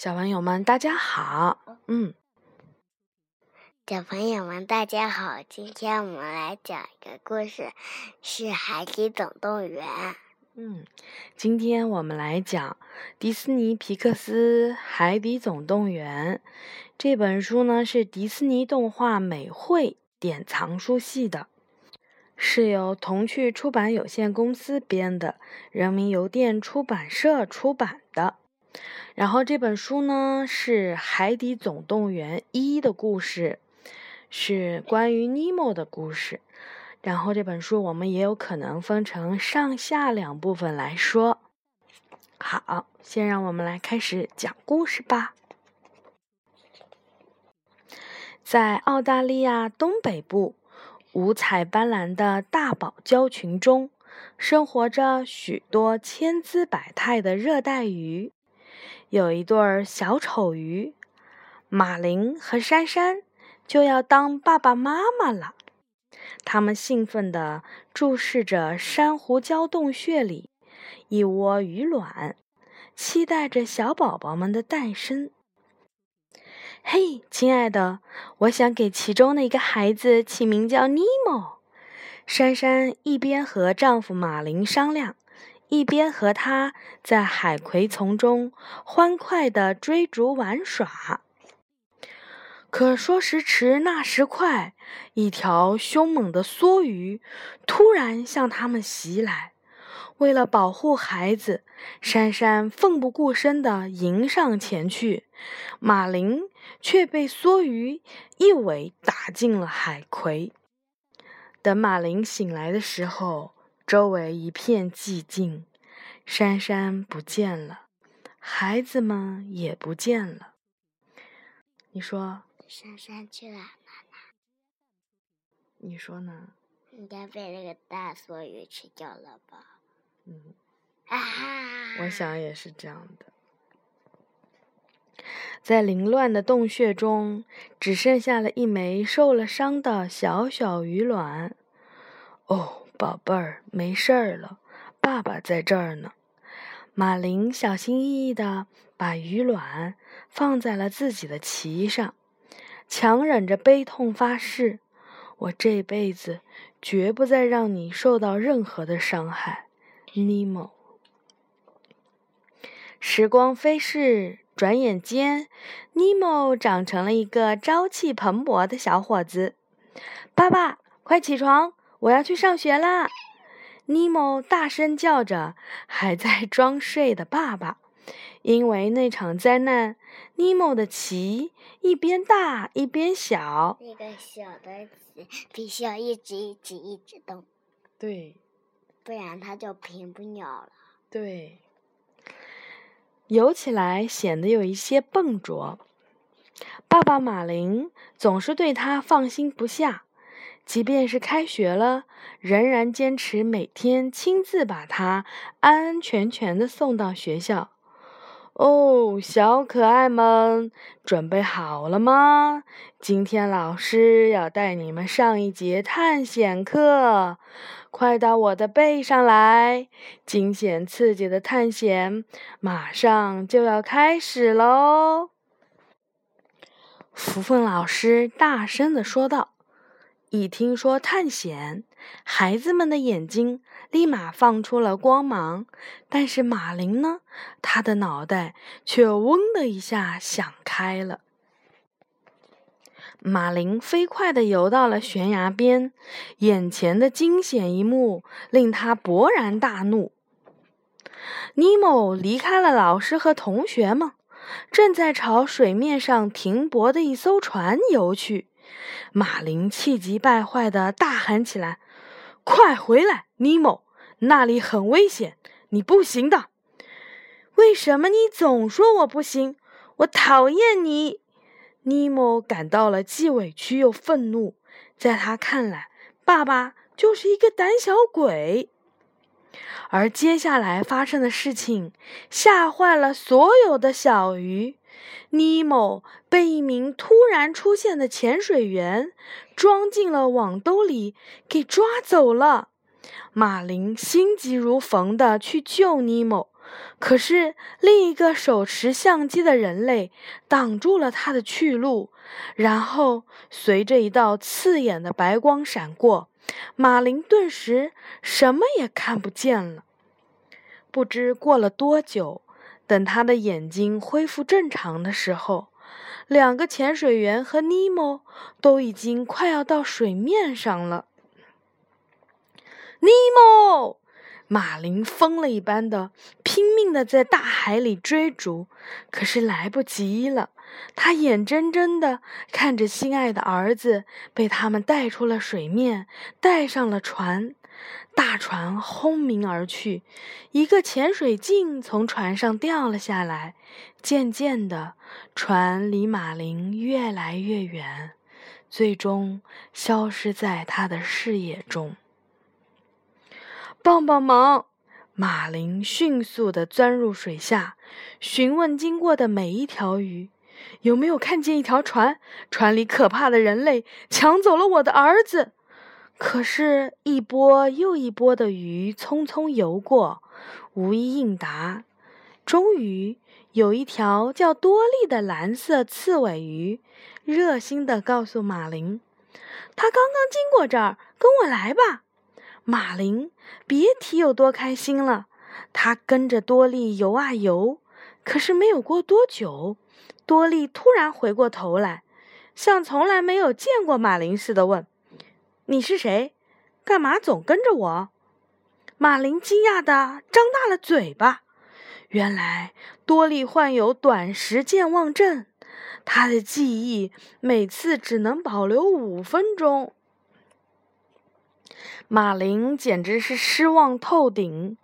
小朋友们，大家好。嗯，小朋友们，大家好。今天我们来讲一个故事，是《海底总动员》。嗯，今天我们来讲迪士尼皮克斯《海底总动员》这本书呢，是迪士尼动画美绘典藏书系的，是由童趣出版有限公司编的，人民邮电出版社出版的。然后这本书呢，是《海底总动员一》的故事，是关于尼莫的故事。然后这本书我们也有可能分成上下两部分来说。好，先让我们来开始讲故事吧。在澳大利亚东北部，五彩斑斓的大堡礁群中，生活着许多千姿百态的热带鱼。有一对小丑鱼，马林和珊珊就要当爸爸妈妈了。他们兴奋地注视着珊瑚礁洞穴里一窝鱼卵，期待着小宝宝们的诞生。嘿，亲爱的，我想给其中的一个孩子起名叫尼莫。珊珊一边和丈夫马林商量，一边和他在海葵丛中欢快地追逐玩耍。可说时迟，那时快，一条凶猛的梭鱼突然向他们袭来。为了保护孩子，珊珊奋不顾身地迎上前去，马林却被梭鱼一尾打进了海葵。等马林醒来的时候，周围一片寂静，珊珊不见了，孩子们也不见了。你说？珊珊去哪了呢？你说呢？应该被那个大梭鱼吃掉了吧？嗯，啊！我想也是这样的。在凌乱的洞穴中，只剩下了一枚受了伤的小小鱼卵。哦，宝贝儿，没事儿了，爸爸在这儿呢。马林小心翼翼地把鱼卵放在了自己的鳍上。强忍着悲痛发誓：“我这辈子绝不再让你受到任何的伤害。”尼莫。时光飞逝，转眼间，尼莫长成了一个朝气蓬勃的小伙子。爸爸，快起床，我要去上学啦！尼莫大声叫着，还在装睡的爸爸。因为那场灾难，尼莫的鳍一边大一边小。那个小的鳍必须要一直一直一直动，对，不然它就平不了了。对，游起来显得有一些笨拙。爸爸马林总是对他放心不下，即便是开学了，仍然坚持每天亲自把他安安全全的送到学校。哦，小可爱们，准备好了吗？今天老师要带你们上一节探险课，快到我的背上来！惊险刺激的探险马上就要开始喽！福凤老师大声地说道。一听说探险，孩子们的眼睛立马放出了光芒。但是马林呢？他的脑袋却“嗡”的一下想开了。马林飞快地游到了悬崖边，眼前的惊险一幕令他勃然大怒。尼莫离开了老师和同学们，正在朝水面上停泊的一艘船游去。马林气急败坏地大喊起来：“快回来，尼莫！那里很危险，你不行的。为什么你总说我不行？我讨厌你！”尼莫感到了既委屈又愤怒。在他看来，爸爸就是一个胆小鬼。而接下来发生的事情吓坏了所有的小鱼。尼莫被一名突然出现的潜水员装进了网兜里，给抓走了。马林心急如焚地去救尼莫，可是另一个手持相机的人类挡住了他的去路，然后随着一道刺眼的白光闪过，马林顿时什么也看不见了。不知过了多久，等他的眼睛恢复正常的时候，两个潜水员和尼莫都已经快要到水面上了。尼莫！马林疯了一般的拼命的在大海里追逐，可是来不及了。他眼睁睁的看着心爱的儿子被他们带出了水面，带上了船。大船轰鸣而去，一个潜水镜从船上掉了下来。渐渐的，船离马林越来越远，最终消失在他的视野中。帮帮忙！马林迅速地钻入水下，询问经过的每一条鱼：“有没有看见一条船？船里可怕的人类抢走了我的儿子。”可是，一波又一波的鱼匆匆游过，无一应答。终于，有一条叫多利的蓝色刺尾鱼，热心地告诉马林：“他刚刚经过这儿，跟我来吧。”马林别提有多开心了，他跟着多利游啊游，可是没有过多久，多利突然回过头来，像从来没有见过马林似的问：“你是谁？干嘛总跟着我？”马林惊讶的张大了嘴巴，原来多利患有短时健忘症，他的记忆每次只能保留五分钟。马林简直是失望透顶。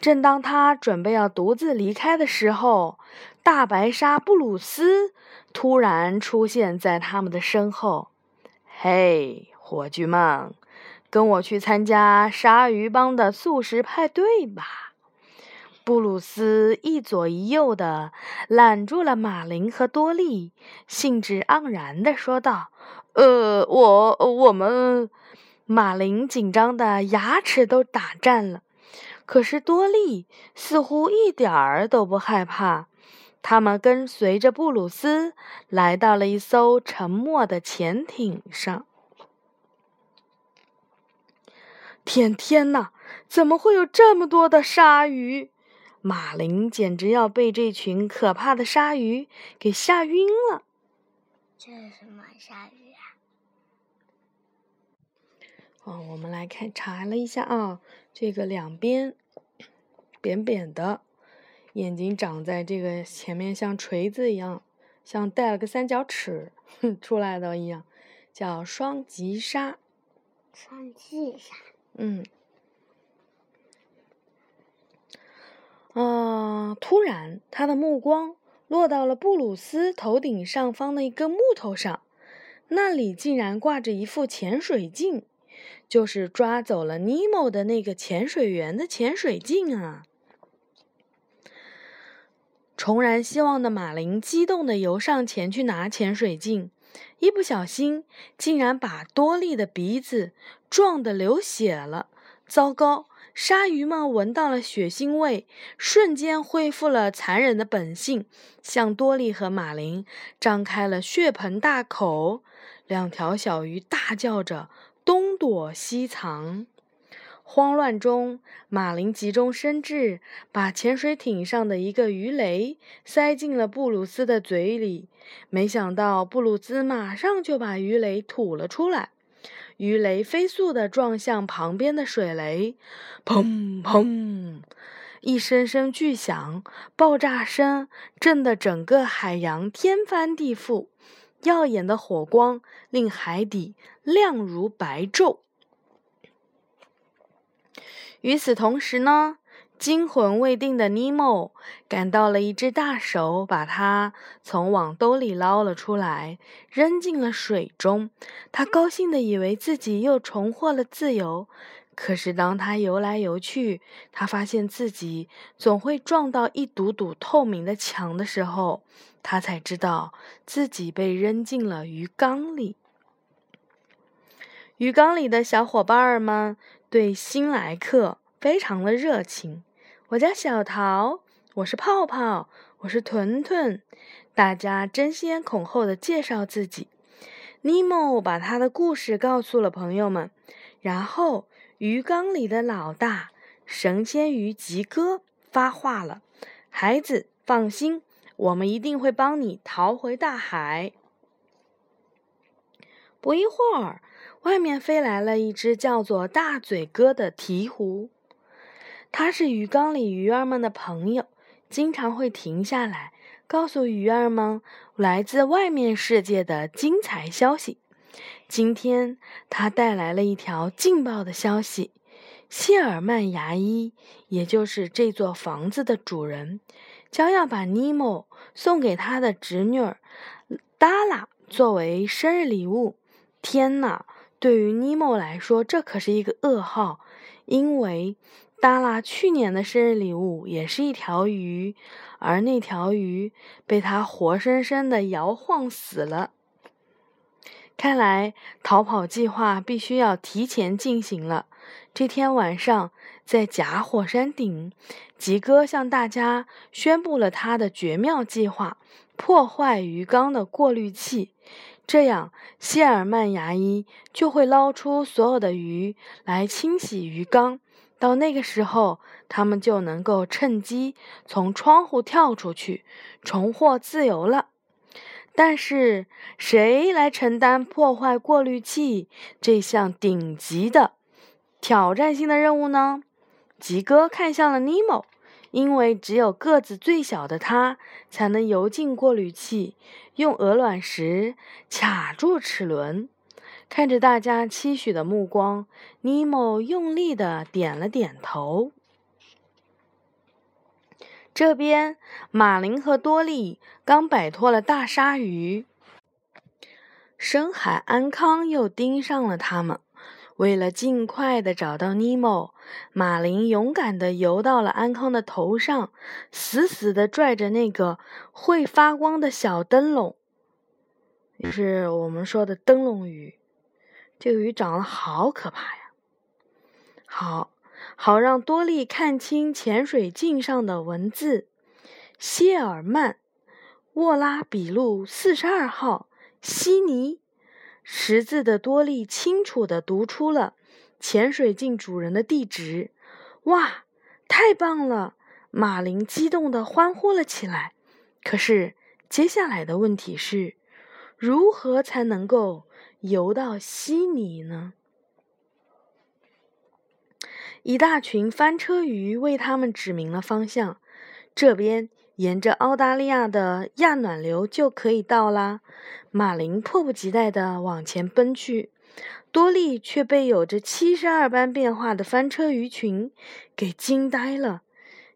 正当他准备要独自离开的时候，大白鲨布鲁斯突然出现在他们的身后。“嘿，伙计们，跟我去参加鲨鱼帮的素食派对吧！”布鲁斯一左一右的揽住了马林和多利，兴致盎然地说道：“呃，我，我们……”马林紧张的牙齿都打颤了，可是多利似乎一点儿都不害怕。他们跟随着布鲁斯来到了一艘沉没的潜艇上。天天呐，怎么会有这么多的鲨鱼？马林简直要被这群可怕的鲨鱼给吓晕了。这是什么鲨鱼？啊，我们来看查了一下啊，这个两边扁扁的，眼睛长在这个前面像锤子一样，像带了个三角齿 出来的一样，叫双极鲨。双极鲨。嗯。啊！突然，他的目光落到了布鲁斯头顶上方的一个木头上，那里竟然挂着一副潜水镜。就是抓走了尼莫的那个潜水员的潜水镜啊！重燃希望的马林激动地游上前去拿潜水镜，一不小心竟然把多利的鼻子撞得流血了。糟糕！鲨鱼们闻到了血腥味，瞬间恢复了残忍的本性，向多利和马林张开了血盆大口。两条小鱼大叫着。东躲西藏，慌乱中，马林急中生智，把潜水艇上的一个鱼雷塞进了布鲁斯的嘴里。没想到，布鲁斯马上就把鱼雷吐了出来。鱼雷飞速地撞向旁边的水雷，砰砰，一声声巨响，爆炸声震得整个海洋天翻地覆。耀眼的火光令海底亮如白昼。与此同时呢，惊魂未定的尼莫感到了一只大手把他从网兜里捞了出来，扔进了水中。他高兴的以为自己又重获了自由。可是当他游来游去，他发现自己总会撞到一堵堵透明的墙的时候。他才知道自己被扔进了鱼缸里。鱼缸里的小伙伴们对新来客非常的热情。我叫小桃，我是泡泡，我是屯屯。”大家争先恐后的介绍自己。尼莫把他的故事告诉了朋友们，然后鱼缸里的老大神仙鱼吉哥发话了：“孩子，放心，我们一定会帮你逃回大海。”不一会儿，外面飞来了一只叫做大嘴哥的鹈鹕，它是鱼缸里鱼儿们的朋友，经常会停下来。告诉鱼儿们来自外面世界的精彩消息。今天他带来了一条劲爆的消息：谢尔曼牙医，也就是这座房子的主人，将要把尼莫送给他的侄女达拉作为生日礼物。天哪！对于尼莫来说，这可是一个噩耗，因为。达拉去年的生日礼物也是一条鱼，而那条鱼被他活生生的摇晃死了。看来逃跑计划必须要提前进行了。这天晚上，在假火山顶，吉哥向大家宣布了他的绝妙计划：破坏鱼缸的过滤器，这样谢尔曼牙医就会捞出所有的鱼来清洗鱼缸。到那个时候，他们就能够趁机从窗户跳出去，重获自由了。但是，谁来承担破坏过滤器这项顶级的挑战性的任务呢？吉哥看向了尼莫，因为只有个子最小的他才能游进过滤器，用鹅卵石卡住齿轮。看着大家期许的目光，尼莫用力的点了点头。这边，马林和多利刚摆脱了大鲨鱼，深海安康又盯上了他们。为了尽快的找到尼莫，马林勇敢的游到了安康的头上，死死的拽着那个会发光的小灯笼，就是我们说的灯笼鱼。这个鱼长得好可怕呀！好好让多利看清潜水镜上的文字：谢尔曼、沃拉比路四十二号、悉尼。识字的多利清楚地读出了潜水镜主人的地址。哇，太棒了！马林激动地欢呼了起来。可是接下来的问题是，如何才能够？游到悉尼呢？一大群翻车鱼为他们指明了方向。这边沿着澳大利亚的亚暖流就可以到啦。马林迫不及待地往前奔去，多利却被有着七十二般变化的翻车鱼群给惊呆了。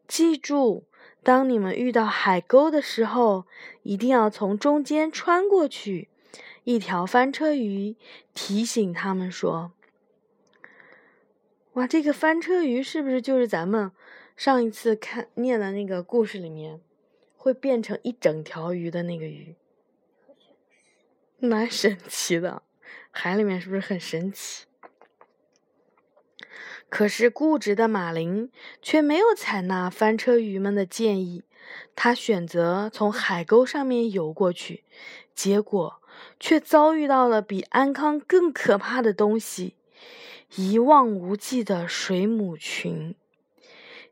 记住，当你们遇到海沟的时候，一定要从中间穿过去。一条翻车鱼提醒他们说：“哇，这个翻车鱼是不是就是咱们上一次看念的那个故事里面会变成一整条鱼的那个鱼？蛮神奇的，海里面是不是很神奇？可是固执的马林却没有采纳翻车鱼们的建议，他选择从海沟上面游过去，结果。”却遭遇到了比安康更可怕的东西——一望无际的水母群。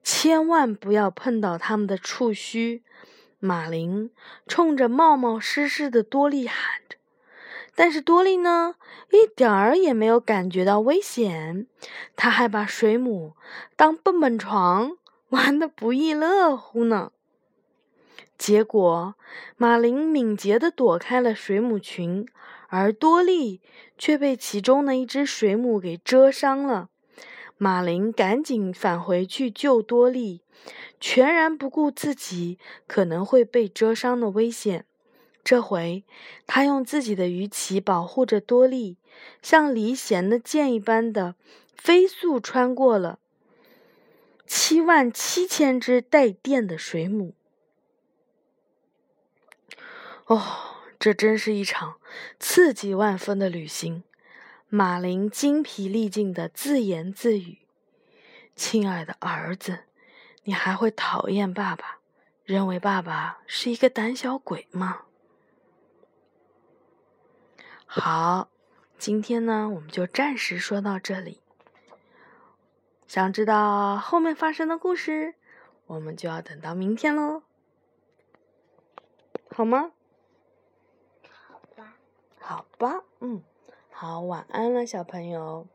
千万不要碰到它们的触须！马林冲着冒冒失失的多利喊着。但是多利呢，一点儿也没有感觉到危险。他还把水母当蹦蹦床，玩的不亦乐乎呢。结果，马林敏捷的躲开了水母群，而多利却被其中的一只水母给蛰伤了。马林赶紧返回去救多利，全然不顾自己可能会被蛰伤的危险。这回，他用自己的鱼鳍保护着多利，像离弦的箭一般的飞速穿过了七万七千只带电的水母。哦，这真是一场刺激万分的旅行。马林精疲力尽的自言自语：“亲爱的儿子，你还会讨厌爸爸，认为爸爸是一个胆小鬼吗？好，今天呢，我们就暂时说到这里。想知道后面发生的故事，我们就要等到明天喽，好吗？好吧。好吧，嗯，好，晚安了，小朋友。